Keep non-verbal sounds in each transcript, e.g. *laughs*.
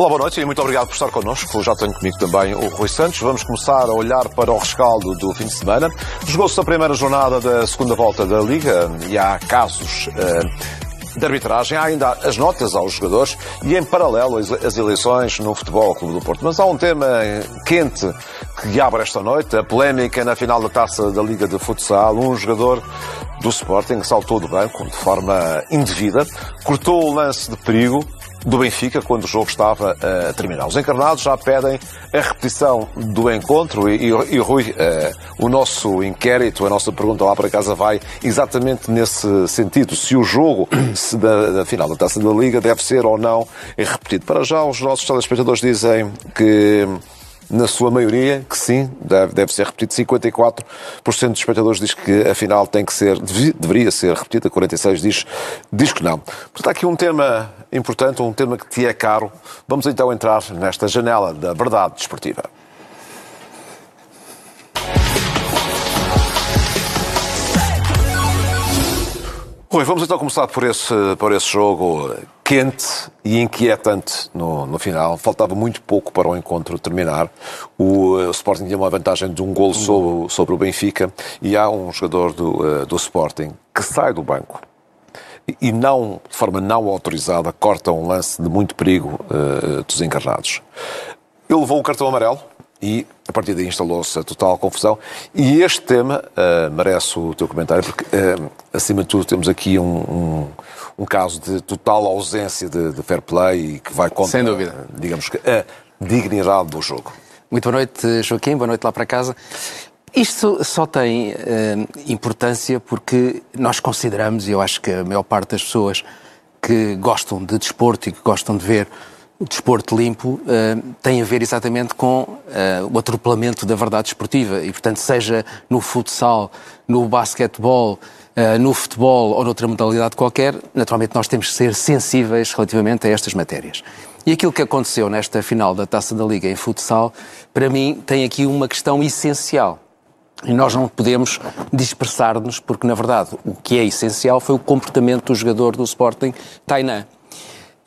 Olá, boa noite e muito obrigado por estar connosco. Já tenho comigo também o Rui Santos. Vamos começar a olhar para o rescaldo do fim de semana. Jogou-se a primeira jornada da segunda volta da Liga e há casos uh, de arbitragem. Há ainda as notas aos jogadores e, em paralelo, as eleições no Futebol Clube do Porto. Mas há um tema quente que abre esta noite, a polémica na final da Taça da Liga de Futsal. Um jogador do Sporting saltou do banco de forma indevida, cortou o lance de perigo do Benfica quando o jogo estava a terminar. Os encarnados já pedem a repetição do encontro e, e, e Rui, uh, o nosso inquérito, a nossa pergunta lá para casa vai exatamente nesse sentido. Se o jogo *clears throat* se da, da, final da Taça da Liga deve ser ou não repetido. Para já, os nossos telespectadores dizem que na sua maioria, que sim, deve, deve ser repetido. 54% dos espectadores diz que a final tem que ser, deveria ser repetida, 46% diz, diz que não. Portanto, há aqui um tema importante, um tema que te é caro. Vamos então entrar nesta janela da verdade desportiva. Rui, vamos então começar por esse, por esse jogo quente e inquietante no, no final. Faltava muito pouco para o encontro terminar. O, o Sporting tinha uma vantagem de um gol sobre, sobre o Benfica e há um jogador do, uh, do Sporting que sai do banco e não, de forma não autorizada, corta um lance de muito perigo uh, dos encarnados. Ele levou o cartão amarelo, e a partir daí instalou-se a total confusão. E este tema uh, merece o teu comentário, porque, uh, acima de tudo, temos aqui um, um, um caso de total ausência de, de, fair play e que vai contra, Sem dúvida. digamos que, a dignidade do jogo. Muito boa noite, Joaquim, boa noite lá para casa. Isto só tem uh, importância porque nós consideramos, e eu acho que a maior parte das pessoas que gostam de desporto e que gostam de ver o desporto limpo uh, tem a ver exatamente com uh, o atropelamento da verdade esportiva e, portanto, seja no futsal, no basquetebol, uh, no futebol ou noutra modalidade qualquer, naturalmente nós temos que ser sensíveis relativamente a estas matérias. E aquilo que aconteceu nesta final da Taça da Liga em futsal, para mim, tem aqui uma questão essencial. E nós não podemos dispersar-nos, porque, na verdade, o que é essencial foi o comportamento do jogador do Sporting, Tainan.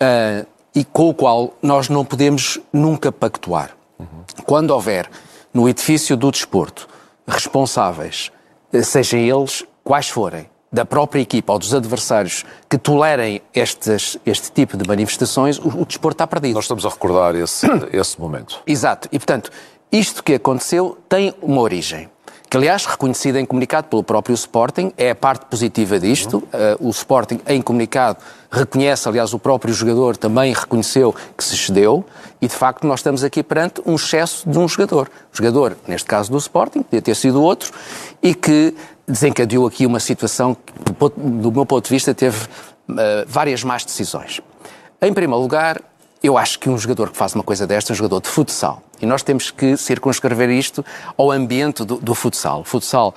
Uh, e com o qual nós não podemos nunca pactuar. Uhum. Quando houver no edifício do desporto responsáveis, eh, sejam eles quais forem, da própria equipa ou dos adversários que tolerem estes, este tipo de manifestações, o, o desporto está perdido. Nós estamos a recordar esse, *coughs* esse momento. Exato. E, portanto, isto que aconteceu tem uma origem que aliás, reconhecida em comunicado pelo próprio Sporting, é a parte positiva disto. Uhum. Uh, o Sporting, em comunicado, reconhece, aliás, o próprio jogador também reconheceu que se excedeu, e de facto nós estamos aqui perante um excesso de um jogador. Jogador, neste caso do Sporting, podia ter sido outro, e que desencadeou aqui uma situação que, do meu ponto de vista, teve uh, várias más decisões. Em primeiro lugar, eu acho que um jogador que faz uma coisa desta é um jogador de futsal. E nós temos que circunscrever isto ao ambiente do, do futsal. O futsal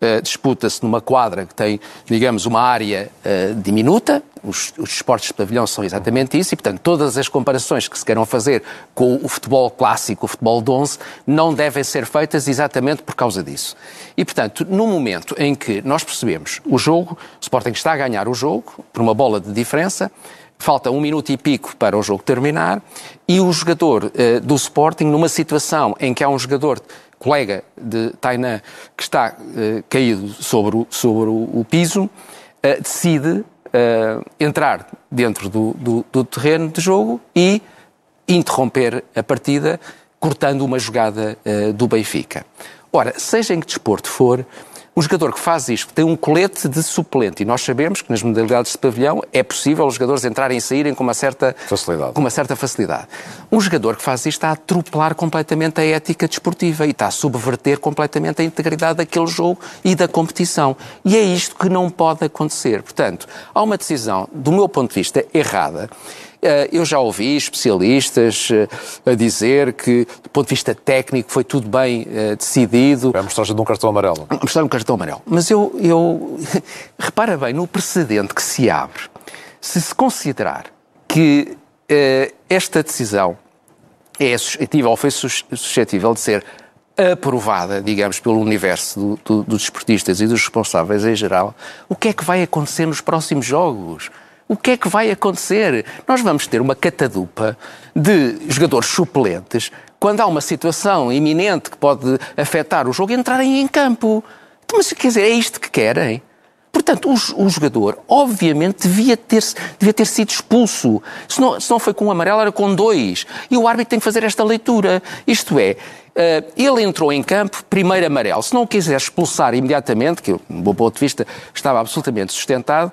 uh, disputa-se numa quadra que tem, digamos, uma área uh, diminuta. Os, os esportes de pavilhão são exatamente isso. E, portanto, todas as comparações que se queiram fazer com o futebol clássico, o futebol de 11, não devem ser feitas exatamente por causa disso. E, portanto, no momento em que nós percebemos o jogo, o Sporting está a ganhar o jogo por uma bola de diferença, falta um minuto e pico para o jogo terminar e o jogador uh, do Sporting, numa situação em que há um jogador colega de Tainan que está uh, caído sobre o, sobre o, o piso, uh, decide entrar dentro do, do, do, terreno de jogo e interromper a partida, cortando uma jogada do Benfica. Ora, seja em que desporto for, um jogador que faz isto, tem um colete de suplente, e nós sabemos que nas modalidades de pavilhão é possível os jogadores entrarem e saírem com uma certa facilidade. Com uma certa facilidade. Um jogador que faz isto está a atropelar completamente a ética desportiva e está a subverter completamente a integridade daquele jogo e da competição. E é isto que não pode acontecer. Portanto, há uma decisão, do meu ponto de vista, errada eu já ouvi especialistas eh, a dizer que, do ponto de vista técnico, foi tudo bem eh, decidido. É a mostragem de um cartão amarelo. A mostragem de um cartão amarelo. Mas eu, eu... *laughs* repara bem no precedente que se abre. Se se considerar que esta decisão é suscetível, ou foi suscetível de ser aprovada, digamos, pelo universo do, do, dos desportistas e dos responsáveis em geral, o que é que vai acontecer nos próximos jogos? O que é que vai acontecer? Nós vamos ter uma catadupa de jogadores suplentes quando há uma situação iminente que pode afetar o jogo entrarem em campo. Então, mas quer dizer, é isto que querem? Portanto, o, o, jogador, obviamente, devia ter, devia ter sido expulso. Se não, se não foi com um amarelo, era com dois. E o árbitro tem que fazer esta leitura. Isto é, uh, ele entrou em campo, primeiro amarelo. Se não o quiser expulsar imediatamente, que, do meu ponto de vista, estava absolutamente sustentado,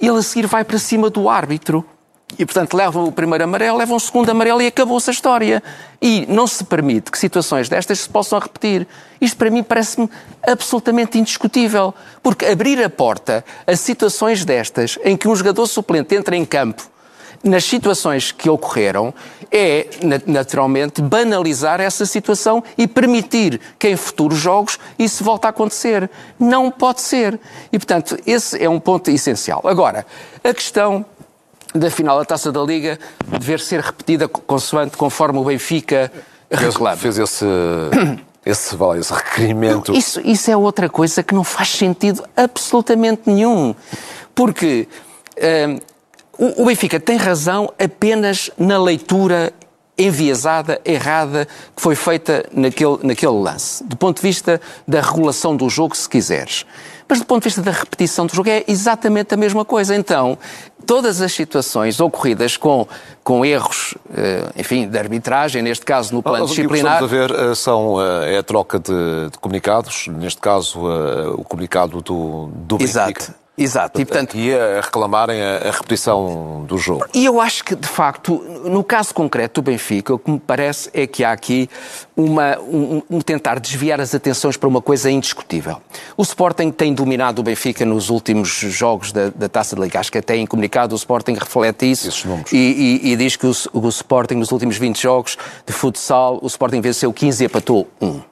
ele a seguir vai para cima do árbitro. E, portanto, levam o primeiro amarelo, levam o segundo amarelo e acabou-se a história. E não se permite que situações destas se possam repetir. Isto, para mim, parece-me absolutamente indiscutível. Porque abrir a porta a situações destas, em que um jogador suplente entra em campo, nas situações que ocorreram, é, naturalmente, banalizar essa situação e permitir que em futuros jogos isso volte a acontecer. Não pode ser. E, portanto, esse é um ponto essencial. Agora, a questão da final da Taça da Liga dever ser repetida consoante, conforme o Benfica reclama. Fez esse, *coughs* esse, esse requerimento. Isso, isso é outra coisa que não faz sentido absolutamente nenhum. Porque uh, o, o Benfica tem razão apenas na leitura enviesada, errada, que foi feita naquele, naquele lance. Do ponto de vista da regulação do jogo, se quiseres. Mas do ponto de vista da repetição do jogo é exatamente a mesma coisa. Então, todas as situações ocorridas com, com erros, eh, enfim, de arbitragem, neste caso no plano disciplinar... O que estamos a ver eh, são, eh, é a troca de, de comunicados, neste caso o comunicado do, do Benfica. Exato. E, portanto, e a reclamarem a, a, repetição do jogo. E eu acho que, de facto, no caso concreto do Benfica, o que me parece é que há aqui uma, um, um, tentar desviar as atenções para uma coisa indiscutível. O Sporting tem dominado o Benfica nos últimos jogos da, da Taça de Liga. Acho que até em comunicado o Sporting reflete isso. Esses números. E, e, e diz que o, o, Sporting, nos últimos 20 jogos de futsal, o Sporting venceu 15 e empatou 1. Uh,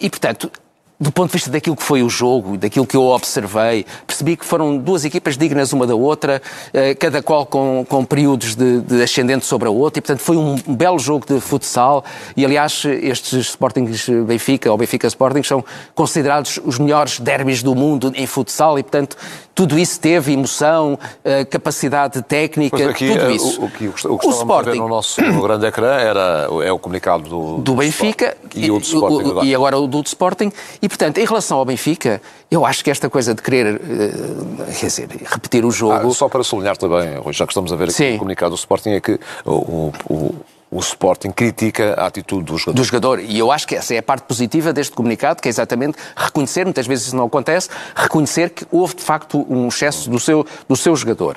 e, portanto, do ponto de vista daquilo que foi o jogo, daquilo que eu observei, percebi que foram duas equipas dignas uma da outra, eh, cada qual com, com períodos de, de ascendente sobre a outra, e portanto foi um belo jogo de futsal. E aliás, estes Sportings Benfica ou Benfica Sporting são considerados os melhores derbys do mundo em futsal, e portanto tudo isso teve emoção, eh, capacidade técnica, aqui, tudo eh, isso. O, o, que, o Sporting... no nosso grande ecrã era, é o comunicado do, do Benfica e, e, o do Sporting e agora o do Sporting. E, portanto, em relação ao Benfica, eu acho que esta coisa de querer, uh, quer dizer, repetir o jogo... Ah, só para sublinhar também, já que estamos a ver aqui Sim. o comunicado do Sporting, é que o, o o Sporting critica a atitude do jogador. Do jogador. E eu acho que essa é a parte positiva deste comunicado, que é exatamente reconhecer, muitas vezes isso não acontece, reconhecer que houve de facto um excesso do seu, do seu jogador.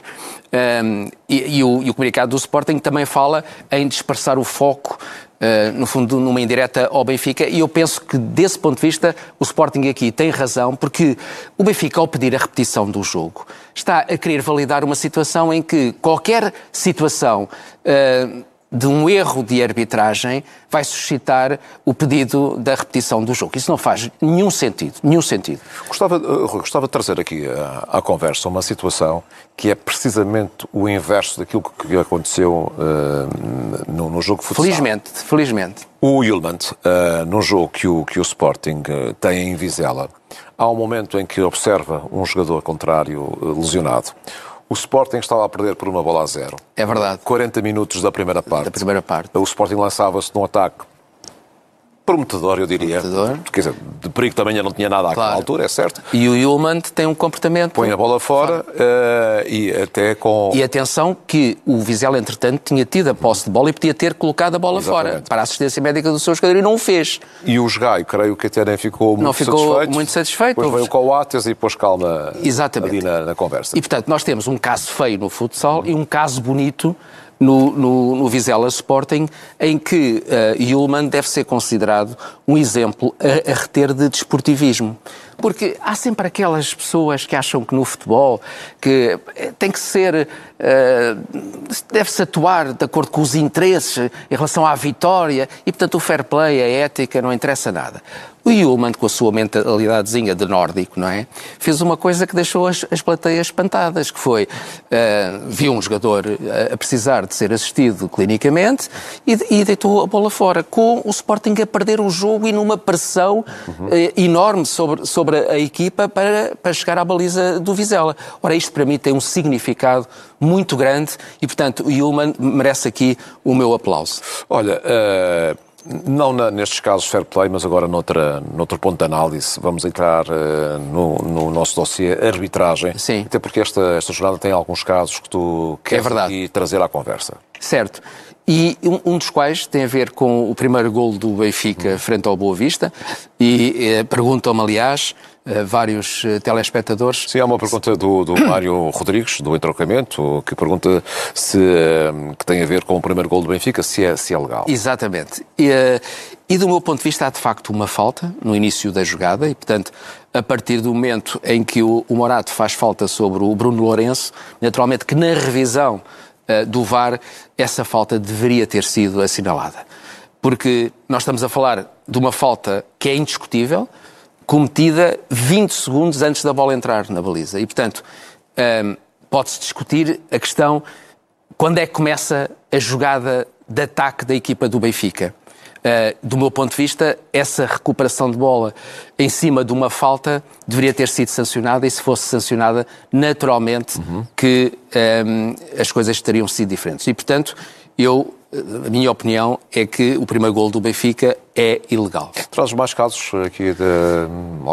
Um, e, e, o, e o comunicado do Sporting também fala em dispersar o foco no fundo, numa indireta ao Benfica, e eu penso que, desse ponto de vista, o Sporting aqui tem razão, porque o Benfica, ao pedir a repetição do jogo, está a querer validar uma situação em que qualquer situação. De um erro de arbitragem vai suscitar o pedido da repetição do jogo. Isso não faz nenhum sentido, nenhum sentido. Gostava, uh, gostava de trazer aqui à, à, conversa uma situação que é precisamente o inverso daquilo que aconteceu uh, no, no, jogo de futsal. Felizmente, felizmente. O Yulman, uh, num jogo que o, que o Sporting uh, tem em Vizela, há um momento em que observa um jogador contrário lesionado. O Sporting estava a perder por uma bola a zero. É verdade. 40 minutos da primeira parte. Da primeira parte. O Sporting lançava-se num ataque prometedor, eu diria. Prometedor. Quer dizer, de perigo também não tinha nada àquela claro. altura, é certo. E o Yulman tem um comportamento... Põe a bola fora uh, e até com... E atenção que o Vizela, entretanto, tinha tido a posse de bola e podia ter colocado a bola Exatamente. fora para a assistência médica do seu jogador e não o fez. E o Jogaio, creio que até nem ficou muito não ficou satisfeito. muito satisfeito. Depois veio o Coates e pôs calma Exatamente. ali na, na conversa. E, portanto, nós temos um caso feio no futsal e um caso bonito no, no, no Vizela Sporting, em que uh, Yulman deve ser considerado um exemplo a, a reter de desportivismo. Porque há sempre aquelas pessoas que acham que no futebol que eh, tem que ser, deve-se atuar de acordo com os interesses em relação à vitória e, portanto, o fair play, a ética, não interessa nada. O Yulman, com a sua mentalidadezinha de nórdico, não é? Fez uma coisa que deixou as, as plateias espantadas, que foi, uh, viu um jogador a precisar de ser assistido clinicamente e, e, deitou a bola fora, com o Sporting a perder o jogo e numa pressão uh, enorme sobre sobre a equipa para, para chegar à baliza do Vizela. Ora, isto para mim tem um significado muito grande e, portanto, o Yulman merece aqui o meu aplauso. Olha, uh, não na, nestes casos fair play, mas agora noutra, noutro ponto de análise, vamos entrar uh, no, no, nosso dossiê arbitragem. Sim. Até porque esta, esta jornada tem alguns casos que tu queres é verdade. trazer à conversa. Certo. E um, um, dos quais tem a ver com o primeiro gol do Benfica uhum. frente ao Boa Vista. E eh, perguntam-me, aliás, vários eh, telespectadores. Sim, há uma pergunta do, do *coughs* Mário Rodrigues, do Entrocamento, que pergunta se eh, que tem a ver com o primeiro gol do Benfica, se é, se é legal. Exatamente. E, e do meu ponto de vista há de facto uma falta no início da jogada e, portanto, a partir do momento em que o, o Morato faz falta sobre o Bruno Lourenço, naturalmente que na revisão uh, do VAR essa falta deveria ter sido assinalada. Porque nós estamos a falar de uma falta que é indiscutível, cometida 20 segundos antes da bola entrar na baliza. E, portanto, um, pode-se discutir a questão quando é que começa a jogada de ataque da equipa do Benfica. Uh, do meu ponto de vista, essa recuperação de bola em cima de uma falta deveria ter sido sancionada e se fosse sancionada, naturalmente uhum. que um, as coisas teriam sido diferentes. E, portanto, eu a minha opinião é que o primeiro gol do Benfica é ilegal. Trazes mais casos aqui de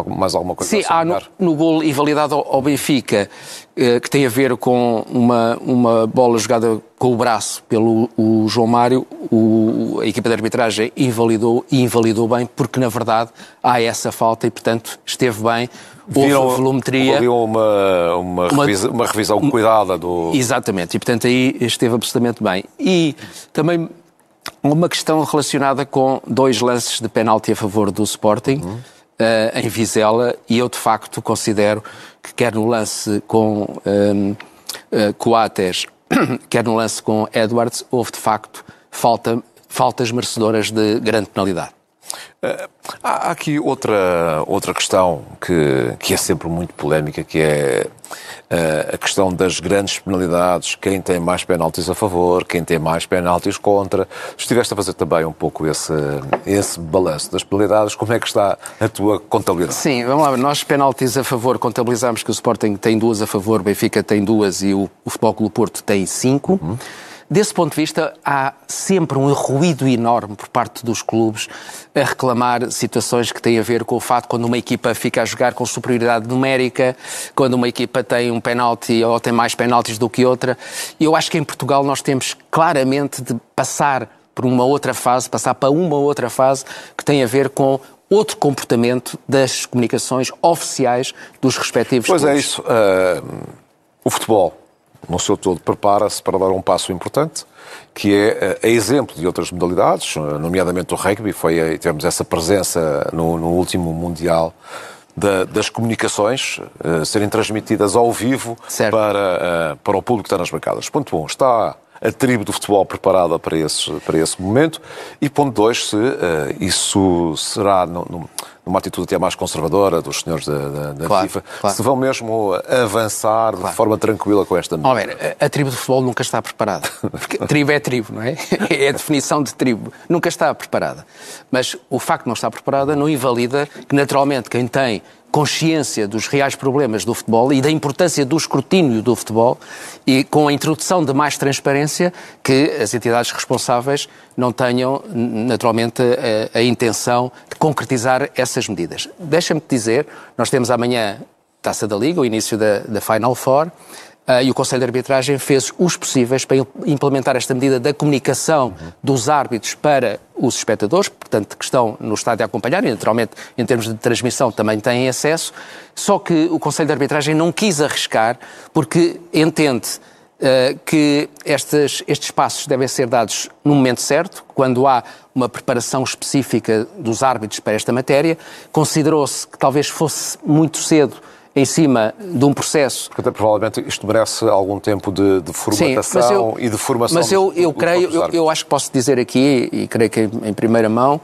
mais alguma coisa? Sim, há no, no gol invalidado ao, Benfica, eh, que tem a ver com uma, uma bola jogada com o braço pelo o João Mário, o, a equipa de arbitragem invalidou e invalidou bem, porque na verdade há essa falta e, portanto, esteve bem houve Viram, volumetria. Houve uma, uma, uma, revisa, uma revisão cuidada do. Exatamente, e portanto aí esteve absolutamente bem. E também uma questão relacionada com dois lances de penalti a favor do Sporting. Uhum. Uh, em Vizela, e eu de facto considero que quer no lance com um, uh, eh, Coates, *coughs* quer no lance com Edwards, houve de facto falta, faltas merecedoras de grande penalidade. Uh, há aqui outra, outra questão que, que é sempre muito polémica, que é uh, a questão das grandes penalidades, quem tem mais penaltis a favor, quem tem mais penaltis contra. Estiveste a fazer também um pouco esse, esse balanço das penalidades, como é que está a tua contabilidade? Sim, vamos lá, nós penaltis a favor contabilizamos que o Sporting tem duas a favor, o Benfica tem duas e o, o Futebol Clube Porto tem cinco. Uhum. Desse ponto de vista, há sempre um ruído enorme por parte dos clubes a reclamar situações que têm a ver com o fato quando uma equipa fica a jogar com superioridade numérica, quando uma equipa tem um penalti ou tem mais penaltis do que outra. E eu acho que em Portugal nós temos claramente de passar por uma outra fase, passar para uma outra fase que tem a ver com outro comportamento das comunicações oficiais dos respectivos pois é clubes. Pois é isso. Uh, o futebol no seu todo, prepara-se para dar um passo importante, que é a exemplo de outras modalidades, nomeadamente o rugby, foi, tivemos essa presença no, no último Mundial da, das comunicações uh, serem transmitidas ao vivo para, uh, para o público que está nas bancadas. Ponto 1. Um, está a tribo do futebol preparada para esse, para esse momento. E ponto 2, se uh, isso será no, no, numa atitude até mais conservadora dos senhores da, da, da claro, FIFA, claro. se vão mesmo avançar claro. de forma tranquila com esta medida. Ver, a, a tribo do futebol nunca está preparada. *laughs* Porque tribo é tribo, não é? *laughs* É a definição de tribo. Nunca está preparada. Mas o facto de não estar preparada não invalida que, naturalmente, quem tem consciência dos reais problemas do futebol e da importância do escrutínio do futebol e com a introdução de mais transparência que as entidades responsáveis não tenham naturalmente a, a intenção de concretizar essas medidas. Deixa-me dizer, nós temos amanhã Taça da Liga, o início da, da Final Four, e o Conselho de Arbitragem fez os possíveis para implementar esta medida da comunicação dos árbitros para os espectadores, portanto, que estão no estádio a acompanhar, e naturalmente, em termos de transmissão, também têm acesso. Só que o Conselho de Arbitragem não quis arriscar, porque entende uh, que estes, estes passos devem ser dados no momento certo, quando há uma preparação específica dos árbitros para esta matéria. Considerou-se que talvez fosse muito cedo em cima de um processo. Porque até provavelmente isto merece algum tempo de, de formatação Sim, eu, e de formação. Mas eu, eu creio, eu, eu, acho que posso dizer aqui, e creio que em, em primeira mão,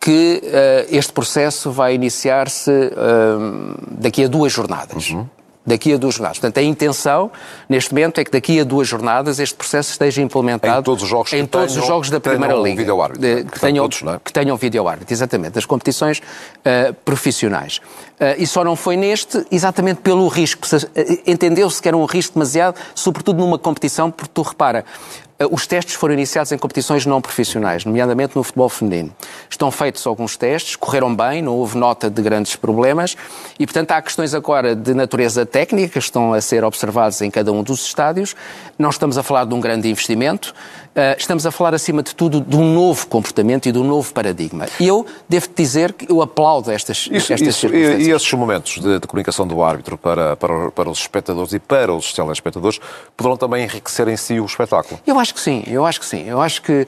que uh, este processo vai iniciar-se uh, daqui a duas jornadas. Uhum. Daqui a duas jornadas. Portanto, a intenção, neste momento, é que daqui a duas jornadas este processo esteja implementado em todos os jogos, em todos tenham, os jogos da Primeira Liga. Vídeo -árbitro. Que, tenham, todos, é? que tenham vídeo árbitro, exatamente, das competições uh, profissionais. Uh, e só não foi neste, exatamente pelo risco. Entendeu-se que era um risco demasiado, sobretudo numa competição, porque tu repara, eh, os testes foram iniciados em competições não profissionais, nomeadamente no futebol feminino. Estão feitos alguns testes, correram bem, não houve nota de grandes problemas e, portanto, há questões agora de natureza técnica que estão a ser observadas em cada um dos estádios. Não estamos a falar de um grande investimento, eh, estamos a falar, acima de tudo, de um novo comportamento e de um novo paradigma. E eu devo dizer que eu aplaudo estas, isso, estas isso, circunstâncias. E, e esses momentos de, de, comunicação do árbitro para, para, para os espectadores e para os telespectadores poderão também enriquecer em si o espetáculo? Eu acho que sim, eu acho que sim. Eu acho que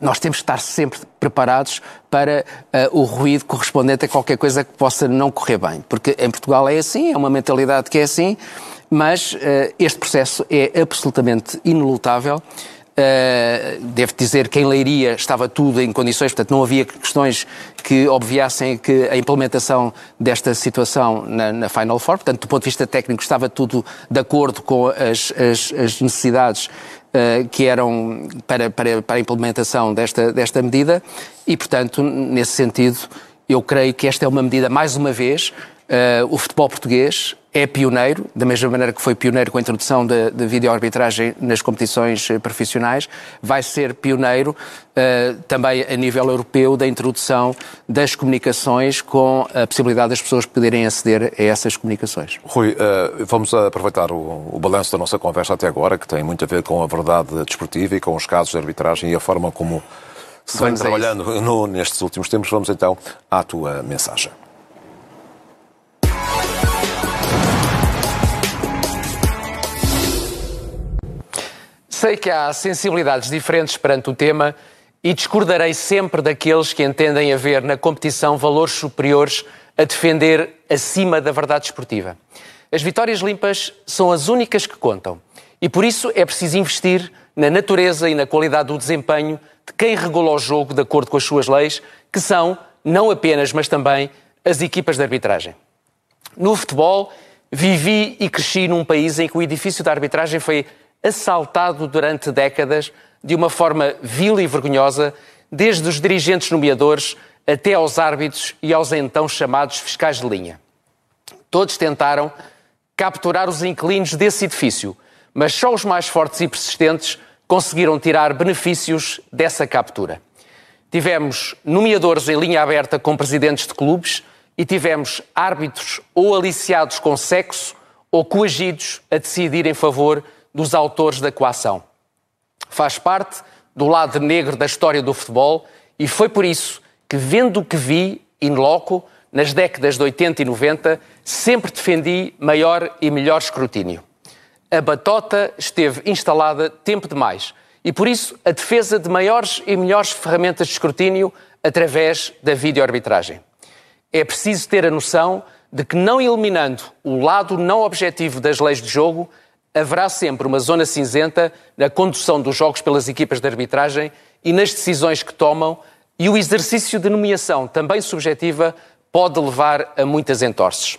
nós temos que estar sempre preparados para uh, o ruído correspondente a qualquer coisa que possa não correr bem. Porque em Portugal é assim, é uma mentalidade que é assim, mas uh, este processo é absolutamente inelutável Uh, devo dizer que em Leiria estava tudo em condições, portanto não havia questões que obviassem que a implementação desta situação na, na, Final Four, portanto do ponto de vista técnico estava tudo de acordo com as, as, as necessidades que eram para, para, para a implementação desta, desta medida. E portanto nesse sentido eu creio que esta é uma medida, mais uma vez, Uh, o futebol português é pioneiro, da mesma maneira que foi pioneiro com a introdução da videoarbitragem nas competições eh, profissionais, vai ser pioneiro uh, também a nível europeu da introdução das comunicações com a possibilidade das pessoas poderem aceder a essas comunicações. Rui, uh, vamos aproveitar o, o balanço da nossa conversa até agora, que tem muito a ver com a verdade desportiva e com os casos de arbitragem e a forma como se vem trabalhando no, nestes últimos tempos. Vamos então à tua mensagem. Sei que há sensibilidades diferentes perante o tema e discordarei sempre daqueles que entendem haver na competição valores superiores a defender acima da verdade esportiva. As vitórias limpas são as únicas que contam e por isso é preciso investir na natureza e na qualidade do desempenho de quem regula o jogo de acordo com as suas leis, que são, não apenas, mas também, as equipas de arbitragem. No futebol, vivi e cresci num país em que o edifício da arbitragem foi assaltado durante décadas de uma forma vil e vergonhosa, desde os dirigentes nomeadores até aos árbitros e aos então chamados fiscais de linha. Todos tentaram capturar os inquilinos desse edifício, mas só os mais fortes e persistentes conseguiram tirar benefícios dessa captura. Tivemos nomeadores em linha aberta com presidentes de clubes e tivemos árbitros ou aliciados com sexo ou coagidos a decidir em favor dos autores da coação. Faz parte do lado negro da história do futebol e foi por isso que, vendo o que vi in loco, nas décadas de 80 e 90, sempre defendi maior e melhor escrutínio. A batota esteve instalada tempo demais e, por isso, a defesa de maiores e melhores ferramentas de escrutínio através da videoarbitragem. É preciso ter a noção de que, não eliminando o lado não objetivo das leis de jogo, haverá sempre uma zona cinzenta na condução dos jogos pelas equipas de arbitragem e nas decisões que tomam, e o exercício de nomeação, também subjetiva, pode levar a muitas entorces.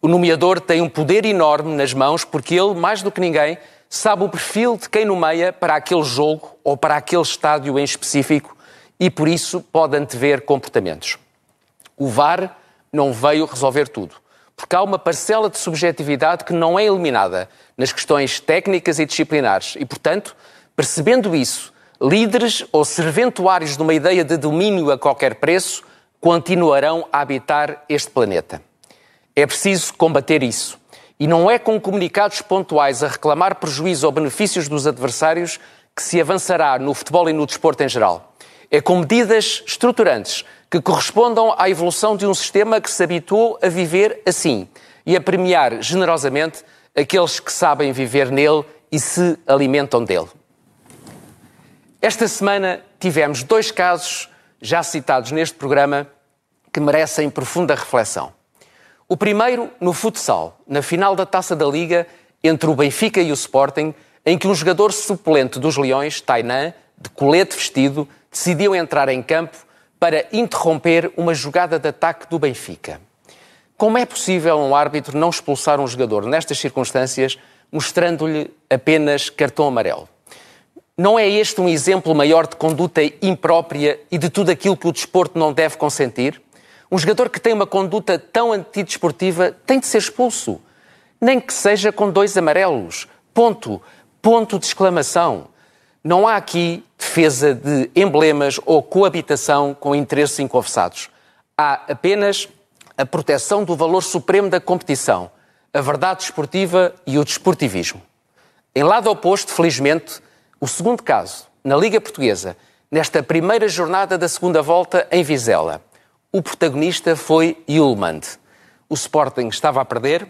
O nomeador tem um poder enorme nas mãos porque ele, mais do que ninguém, sabe o perfil de quem nomeia para aquele jogo ou para aquele estádio em específico e, por isso, pode antever comportamentos. O VAR não veio resolver tudo porque há uma parcela de subjetividade que não é eliminada nas questões técnicas e disciplinares. E, portanto, percebendo isso, líderes ou serventuários de uma ideia de domínio a qualquer preço continuarão a habitar este planeta. É preciso combater isso. E não é com comunicados pontuais a reclamar prejuízo ou benefícios dos adversários que se avançará no futebol e no desporto em geral. É com medidas estruturantes que correspondam à evolução de um sistema que se habituou a viver assim e a premiar generosamente aqueles que sabem viver nele e se alimentam dele. Esta semana tivemos dois casos, já citados neste programa, que merecem profunda reflexão. O primeiro no futsal, na final da Taça da Liga entre o Benfica e o Sporting, em que um jogador suplente dos Leões, Tainan, de colete vestido, decidiu entrar em campo para interromper uma jogada de ataque do Benfica. Como é possível um árbitro não expulsar um jogador nestas circunstâncias, mostrando-lhe apenas cartão amarelo? Não é este um exemplo maior de conduta imprópria e de tudo aquilo que o desporto não deve consentir? Um jogador que tem uma conduta tão antidesportiva tem de ser expulso. Nem que seja com dois amarelos. Ponto. Ponto de exclamação. Não há aqui defesa de emblemas ou coabitação com interesses inconfessados. Há apenas a proteção do valor supremo da competição, a verdade desportiva e o desportivismo. Em lado oposto, felizmente, o segundo caso, na Liga Portuguesa, nesta primeira jornada da segunda volta em Vizela. O protagonista foi Yulmand. O Sporting estava a perder,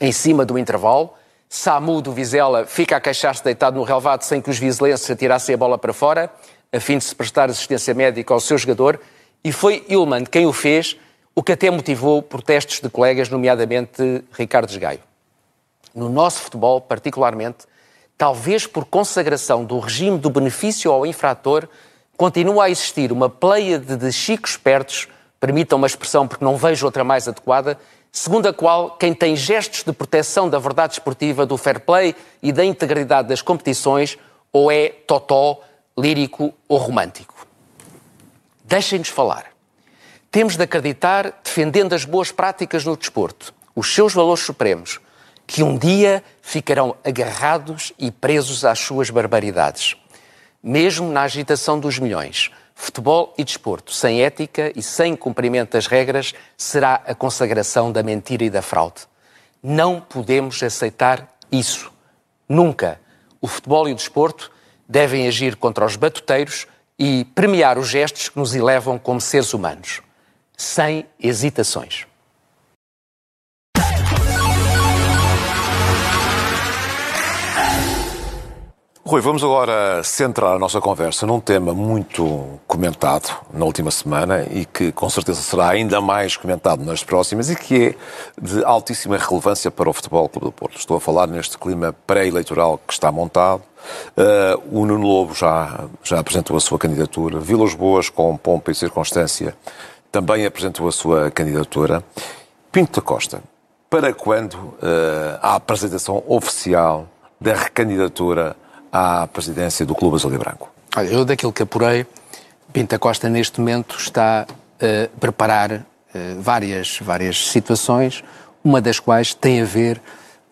em cima do intervalo. Samu do Vizela fica a queixar-se deitado no relvado sem que os vizelenses atirassem a bola para fora, a fim de se prestar assistência médica ao seu jogador. E foi Yulmand quem o fez o que até motivou protestos de colegas, nomeadamente Ricardo Esgaio. No nosso futebol, particularmente, talvez por consagração do regime do benefício ao infrator, continua a existir uma pleiade de chicos espertos, permitam uma expressão porque não vejo outra mais adequada, segundo a qual quem tem gestos de proteção da verdade esportiva, do fair play e da integridade das competições, ou é totó, lírico ou romântico. Deixem-nos falar. Temos de acreditar, defendendo as boas práticas no desporto, os seus valores supremos, que um dia ficarão agarrados e presos às suas barbaridades. Mesmo na agitação dos milhões, futebol e desporto, sem ética e sem cumprimento das regras, será a consagração da mentira e da fraude. Não podemos aceitar isso. Nunca. O futebol e o desporto devem agir contra os batuteiros e premiar os gestos que nos elevam como seres humanos sem hesitações. Rui, vamos agora centrar a nossa conversa num tema muito comentado na última semana e que com certeza será ainda mais comentado nas próximas e que é de altíssima relevância para o Futebol Clube do Porto. Estou a falar neste clima pré-eleitoral que está montado. Uh, o Nuno Lobo já, já apresentou a sua candidatura. Vilas Boas, com pompa e circunstância, também apresentou a sua candidatura. Pinto da Costa, para quando uh, a apresentação oficial da recandidatura à presidência do Clube Azul e Branco? Olha, eu daquilo que apurei, Pinto da Costa neste momento está a preparar uh, várias, várias situações, uma das quais tem a ver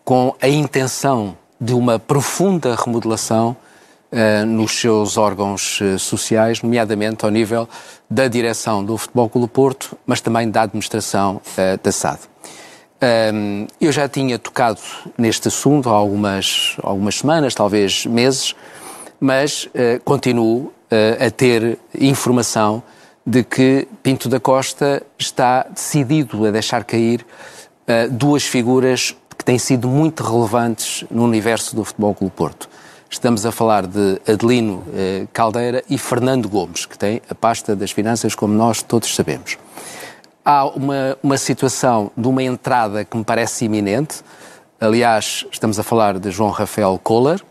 com a intenção de uma profunda remodelação uh, nos seus órgãos uh, sociais, nomeadamente ao nível da direção do Futebol Clube Porto, mas também da administração uh, da SAD. Um, eu já tinha tocado neste assunto há algumas, algumas semanas, talvez meses, mas continuo a ter informação de que Pinto da Costa está decidido a deixar cair duas figuras que têm sido muito relevantes no universo do Futebol Clube Porto. Estamos a falar de Adelino Caldeira e Fernando Gomes, que tem a pasta das finanças, como nós todos sabemos. Há uma, uma situação de uma entrada que me parece iminente. Aliás, estamos a falar de João Rafael Kohler,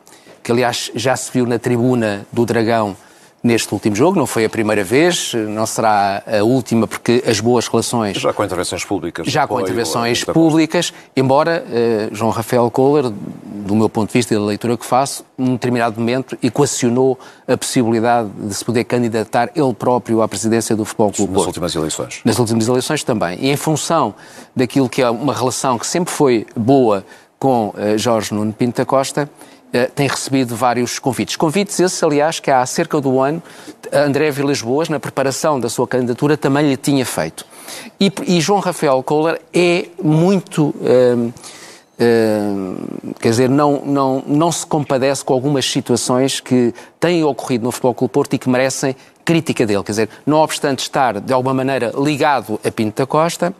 que aliás já se viu na tribuna do Dragão neste último jogo. Não foi a primeira vez, não será a última, porque as boas relações. Já com intervenções públicas. Já com intervenções públicas, embora uh, João Rafael Kohler, do meu ponto de vista e da leitura que faço, num determinado momento equacionou a possibilidade de se poder candidatar ele próprio à presidência do Futebol Clube Nas últimas eleições. Nas últimas eleições também. E em função daquilo que é uma relação que sempre foi boa com uh, Jorge Nuno Pinto da Costa, eh, tem recebido vários convites. Convites esses, aliás, que há cerca do ano André Vilas Boas, na preparação da sua candidatura, também lhe tinha feito. E, e João Rafael Kohler é muito. Uh, quer dizer, não, não, não se compadece com algumas situações que têm ocorrido no Futebol Clube Porto e que merecem crítica dele. Quer dizer, não obstante estar, de alguma maneira, ligado a Pinto da Costa,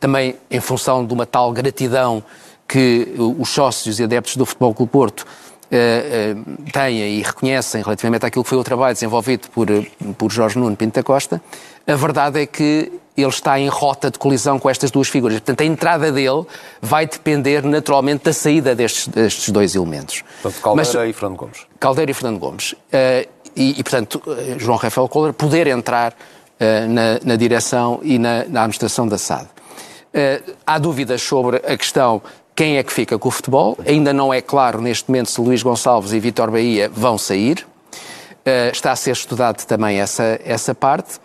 também em função de uma tal gratidão que os sócios e adeptos do Futebol Clube Porto uh, uh, têm e reconhecem relativamente àquilo que foi o trabalho desenvolvido por, por Jorge Nuno Pinto da Costa, a verdade é que ele está em rota de colisão com estas duas figuras. Portanto, a entrada dele vai depender naturalmente da saída destes, destes dois elementos. Portanto, Caldeira Mas, e Fernando Gomes. Caldeira e Fernando Gomes. Uh, e, e, portanto, João Rafael Kohler poder entrar uh, na, na, direção e na, na administração da SAD. há dúvidas sobre a questão quem é que fica com o futebol. Ainda não é claro neste momento se Luís Gonçalves e Vitor Bahia vão sair. Uh, está a ser estudado também essa, essa parte.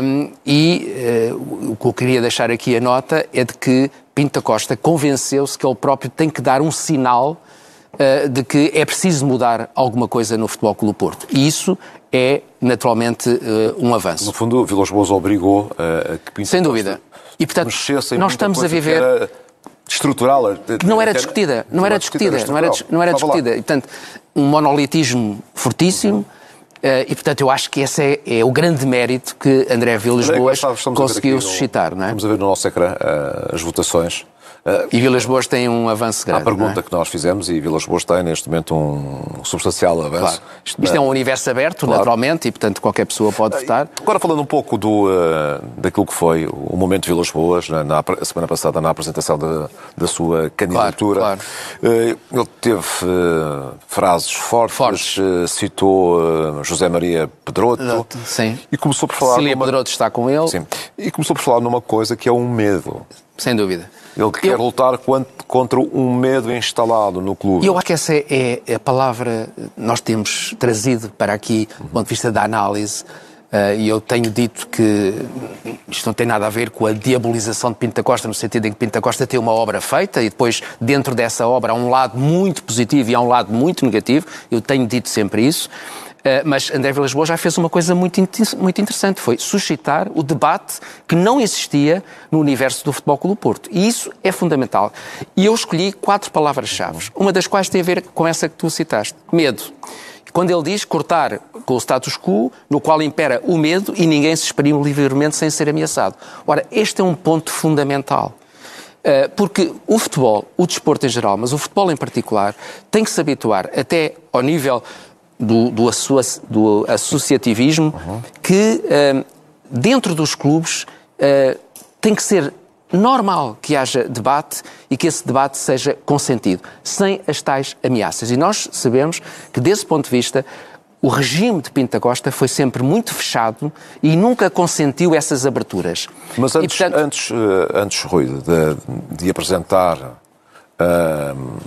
Um, e uh, o que eu queria deixar aqui a nota é de que Pinto Costa convenceu-se que ele próprio tem que dar um sinal uh, de que é preciso mudar alguma coisa no Futebol Clube Porto. E isso é, naturalmente, uh, um avanço. No fundo, Vilas Boas obrigou a que Pinto Sem dúvida. E, portanto, nós estamos a viver estrutural. Não era discutida, não era discutida, não era, não era discutida. E, portanto, um monolitismo fortíssimo, Uh, e, portanto, eu acho que esse é, é o grande mérito que André Vilas Boas conseguiu suscitar. Não é? Vamos a ver no nosso ecrã uh, as votações. E Vilas Boas tem um avanço grande. A pergunta é? que nós fizemos, e Vilas Boas tem neste momento um substancial avanço. Claro. Isto, Isto é um universo aberto, claro. naturalmente, e portanto qualquer pessoa pode votar. Agora falando um pouco do, uh, daquilo que foi o momento de Vilas Boas, na, na semana passada, na apresentação da, da sua candidatura. Claro, claro. Uh, ele teve frases fortes, fortes. citou José Maria Pedroto. Sim. E começou por falar. Cília numa... Pedroto está com ele. Sim. E começou por falar numa coisa que é um medo. Sem dúvida. Ele quer eu... lutar contra um medo instalado no clube. Eu acho que essa é, é a palavra que nós temos trazido para aqui, do ponto de vista da análise. Uh, e eu tenho dito que isto não tem nada a ver com a diabolização de Pinto da Costa, no sentido em que Pinto da Costa tem uma obra feita e depois, dentro dessa obra, há um lado muito positivo e há um lado muito negativo. Eu tenho dito sempre isso. Eh, mas André Vilas Boas já fez uma coisa muito, muito interessante, foi suscitar o debate que não existia no universo do Futebol Clube Porto. E isso é fundamental. E eu escolhi quatro palavras-chave, uma das quais tem a ver com essa que tu citaste, medo. Quando ele diz cortar com o status quo, no qual impera o medo e ninguém se exprime livremente sem ser ameaçado. Ora, este é um ponto fundamental. Eh, porque o futebol, o desporto em geral, mas o futebol em particular, tem que se habituar até ao nível do, do, do associativismo uhum. que, uh, dentro dos clubes, uh, tem que ser normal que haja debate e que esse debate seja consentido, sem as tais ameaças. E nós sabemos que, desse ponto de vista, o regime de Pinta Costa foi sempre muito fechado e nunca consentiu essas aberturas. Mas antes, e, portanto... antes, eh, antes Rui, de, de apresentar uh,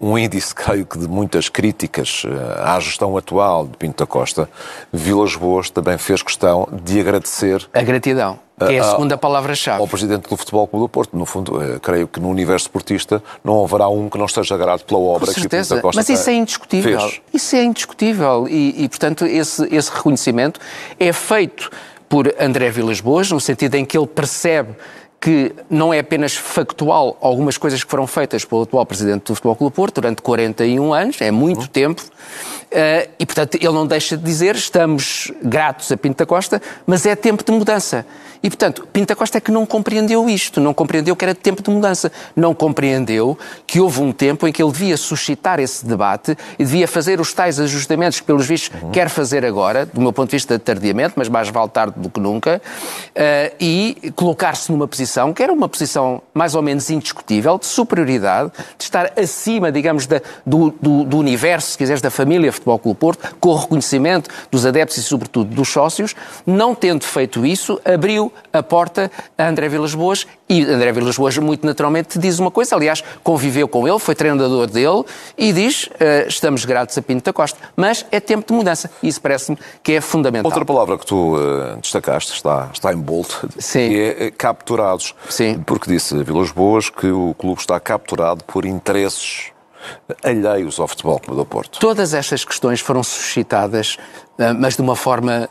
um índice, creio que, de muitas críticas eh, à gestão atual de Pinto da Costa, Vilas Boas também fez questão de agradecer. A gratidão, que é a segunda palavra-chave. Ao presidente do Futebol Clube do Porto. No fundo, eh, creio que no universo esportista não haverá um que não esteja grato pela obra Com certeza. que Pinto da Costa Mas isso é indiscutível. Fez. Isso é indiscutível. E, e portanto, esse, esse reconhecimento é feito por André Vilas Boas, no sentido em que ele percebe que não é apenas factual algumas coisas que foram feitas pelo atual presidente do Futebol Clube Porto durante 41 anos, é muito uhum. tempo, uh, e portanto ele não deixa de dizer estamos gratos a Pinto da Costa, mas é tempo de mudança. E, portanto, Pinta Costa é que não compreendeu isto, não compreendeu que era tempo de mudança, não compreendeu que houve um tempo em que ele devia suscitar esse debate e devia fazer os tais ajustamentos que, pelos vistos, uhum. quer fazer agora, do meu ponto de vista tardiamente, mas mais vale tarde do que nunca, uh, e colocar-se numa posição que era uma posição mais ou menos indiscutível, de superioridade, de estar acima, digamos, da, do, do, do universo, se quiseres, da família Futebol Clube Porto, com o reconhecimento dos adeptos e, sobretudo, dos sócios, não tendo feito isso, abriu a porta a André Vilas Boas e André Vilas Boas, muito naturalmente, diz uma coisa, aliás, conviveu com ele, foi treinador dele e diz: uh, estamos gratos a Pinto da Costa. Mas é tempo de mudança. Isso parece-me que é fundamental. Outra palavra que tu uh, destacaste, está, está em bold, Sim. que é eh, capturados. Sim. Porque disse Vilas Boas que o clube está capturado por interesses alheios ao Futebol Clube do Porto. Todas estas questões foram suscitadas, mas de uma forma,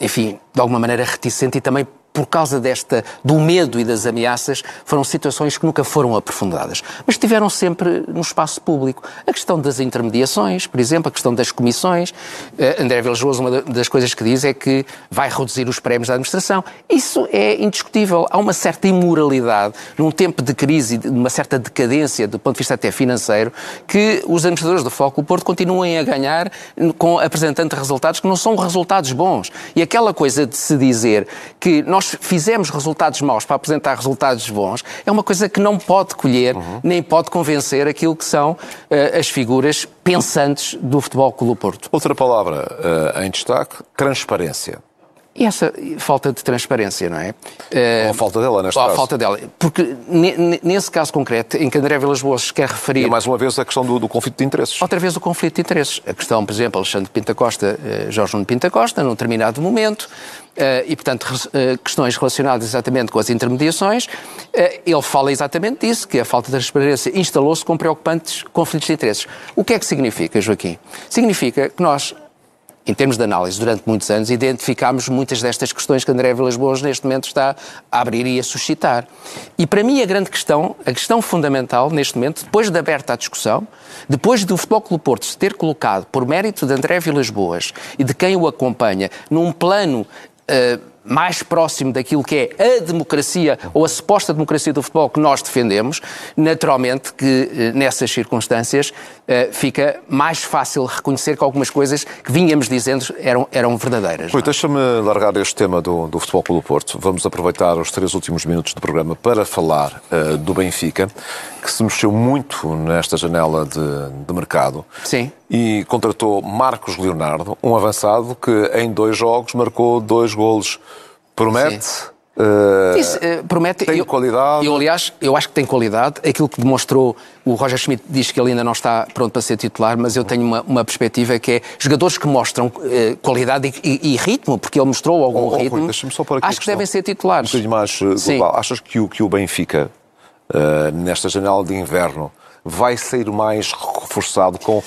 enfim, de alguma maneira reticente e também por causa desta, do medo e das ameaças, foram situações que nunca foram aprofundadas, mas estiveram sempre no espaço público. A questão das intermediações, por exemplo, a questão das comissões. Uh, André Vilas uma das coisas que diz é que vai reduzir os prémios da administração. Isso é indiscutível. Há uma certa imoralidade, num tempo de crise, de uma certa decadência, do ponto de vista até financeiro, que os administradores do Foco Porto continuem a ganhar com apresentando resultados que não são resultados bons. E aquela coisa de se dizer que nós nós fizemos resultados maus para apresentar resultados bons, é uma coisa que não pode colher, uhum. nem pode convencer aquilo que são uh, as figuras pensantes do Futebol Clube Porto. Outra palavra uh, em destaque, transparência. E essa falta de transparência, não é? Ou a falta dela, neste Ou a caso. falta dela. Porque nesse caso concreto, em que André Vilas Boas quer referir... E mais uma vez a questão do, do, conflito de interesses. Outra vez o conflito de interesses. A questão, por exemplo, Alexandre Pinta Costa, eh, Jorge Nuno Pinta Costa, num determinado momento, eh, e, portanto, eh, questões relacionadas exatamente com as intermediações, ele fala exatamente disso, que a falta de transparência instalou-se com preocupantes conflitos de interesses. O que é que significa, Joaquim? Significa que nós em termos de análise, durante muitos anos, identificámos muitas destas questões que André Vilas Boas neste momento está a abrir e a suscitar. E para mim a grande questão, a questão fundamental neste momento, depois de aberta a discussão, depois do Futebol Clube Porto se ter colocado, por mérito de André Vilas Boas e de quem o acompanha, num plano uh, mais próximo daquilo que é a democracia ou a suposta democracia do futebol que nós defendemos, naturalmente que eh, nessas circunstâncias eh, fica mais fácil reconhecer que algumas coisas que vinhamos dizendo eram, eram verdadeiras. Rui, é? deixa-me largar este tema do, do Futebol Clube Porto. Vamos aproveitar os três últimos minutos do programa para falar uh, do Benfica, que se mexeu muito nesta janela de, de mercado. Sim. E contratou Marcos Leonardo, um avançado que em dois jogos marcou dois golos Promete? Uh, Isso, uh, promete. Tem eu, qualidade? Eu, aliás, eu acho que tem qualidade. Aquilo que demonstrou, o Roger Schmidt diz que ele ainda não está pronto para ser titular, mas eu tenho uma, uma perspectiva que é jogadores que mostram uh, qualidade e, e, e, ritmo, porque ele mostrou algum oh, oh, ritmo. Rui, só aqui acho que devem ser titulares. Um mais global. Achas que o, que o Benfica, nesta janela de inverno, vai sair mais reforçado com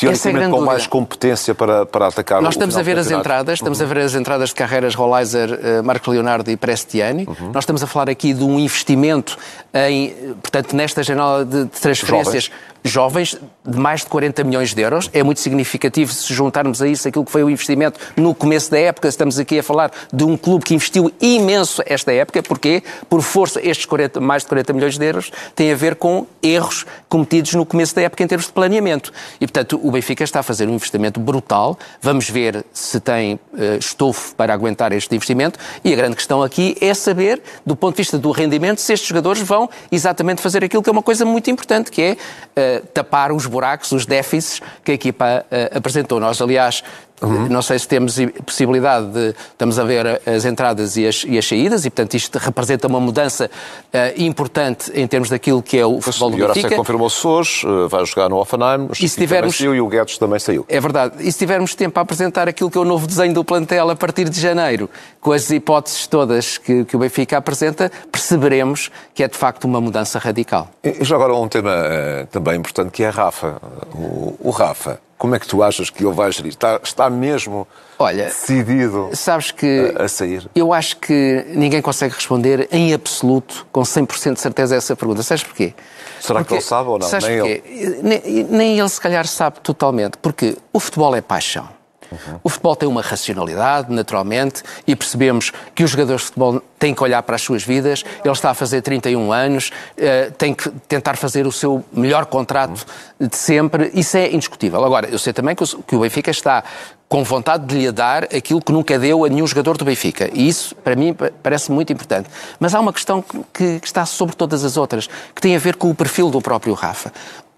teoricamente é com mais competência para, para atacar Nós estamos a ver as entradas, estamos uhum. a ver as entradas de carreiras Rolaiser, uh, Marco Leonardo e Prestiani. Uhum. Nós estamos a falar aqui de um investimento em, portanto, nesta janela de, de transferências Jovens jovens de mais de 40 milhões de euros. É muito significativo se juntarmos a isso aquilo que foi o investimento no começo da época. Estamos aqui a falar de um clube que investiu imenso esta época. Porquê? Por força, estes 40, mais de 40 milhões de euros têm a ver com erros cometidos no começo da época em termos de planeamento. E, portanto, o Benfica está a fazer um investimento brutal. Vamos ver se tem uh, estofo para aguentar este investimento. E a grande questão aqui é saber, do ponto de vista do rendimento, se estes jogadores vão exatamente fazer aquilo que é uma coisa muito importante, que é uh, tapar os buracos, os déficits que a equipa uh, apresentou. Nós, aliás, Uhum. Não sei se temos possibilidade de. Estamos a ver as entradas e as, e as saídas, e portanto isto representa uma mudança uh, importante em termos daquilo que é o futebol do Benfica. O confirmou-se hoje, uh, vai jogar no Offenheim, o e se tivermos, saiu, e o Guedes também saiu. É verdade. E se tivermos tempo a apresentar aquilo que é o novo desenho do plantel a partir de janeiro, com as hipóteses todas que, que o Benfica apresenta, perceberemos que é de facto uma mudança radical. E já agora um tema uh, também importante que é a Rafa. o, o Rafa como é que tu achas que ele vai gerir? Está, está mesmo Olha, decidido sabes que a, a, sair? Eu acho que ninguém consegue responder em absoluto, com 100% de certeza, essa pergunta. Sabes porquê? Será porque, que ele sabe ou não? Nem ele. Nem, nem ele, se calhar, sabe totalmente. Porque o futebol é paixão. Uhum. O futebol tem uma racionalidade, naturalmente, e percebemos que os jogadores de futebol têm que olhar para as suas vidas. Ele está a fazer 31 anos, uh, tem que tentar fazer o seu melhor contrato uhum. de sempre. Isso é indiscutível. Agora, eu sei também que o, que o Benfica está com vontade de lhe dar aquilo que nunca deu a nenhum jogador do Benfica. E isso, para mim, parece muito importante. Mas há uma questão que, que está sobre todas as outras, que tem a ver com o perfil do próprio Rafa.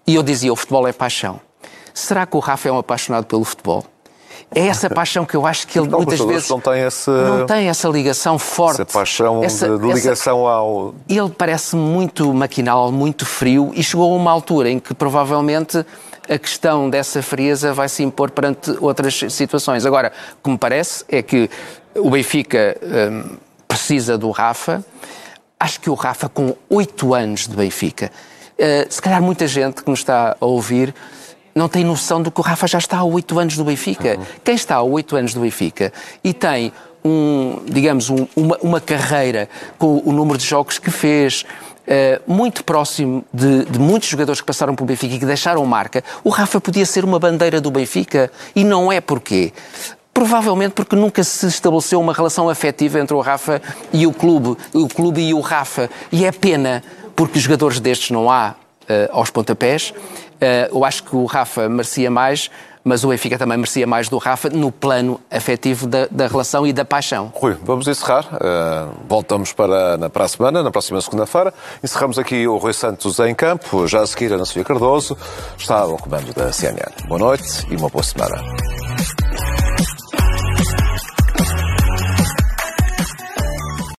E eu dizia, o futebol é paixão. Será que o Rafa é um apaixonado pelo futebol? É essa paixão que eu acho que ele não, muitas vezes não tem, esse, não tem essa ligação forte. Essa paixão essa, de, ligação essa, ao. Ele parece muito maquinal, muito frio e chegou a uma altura em que provavelmente a questão dessa frieza vai se impor perante outras situações. Agora, o que me parece é que o Benfica hum, precisa do Rafa. Acho que o Rafa, com oito anos de Benfica, uh, se calhar muita gente que nos está a ouvir não tem noção do que o Rafa já está há oito anos do Benfica. Uhum. Quem está há oito anos do Benfica e tem um, digamos, um, uma, uma, carreira com o número de jogos que fez, uh, muito próximo de, de, muitos jogadores que passaram pelo Benfica e que deixaram marca, o Rafa podia ser uma bandeira do Benfica e não é porquê. Provavelmente porque nunca se estabeleceu uma relação afetiva entre o Rafa e o clube, o clube e o Rafa. E é pena, porque jogadores destes não há uh, aos pontapés. Uh, eu acho que o Rafa merecia mais, mas o Benfica também merecia mais do Rafa no plano afetivo da, da relação e da paixão. Rui, vamos encerrar. Uh, voltamos para, na, para a semana, na próxima segunda-feira. Encerramos aqui o Rui Santos em campo. Já a seguir, a Ana Sofia Cardoso está ao comando da CNN. Boa noite e uma boa semana.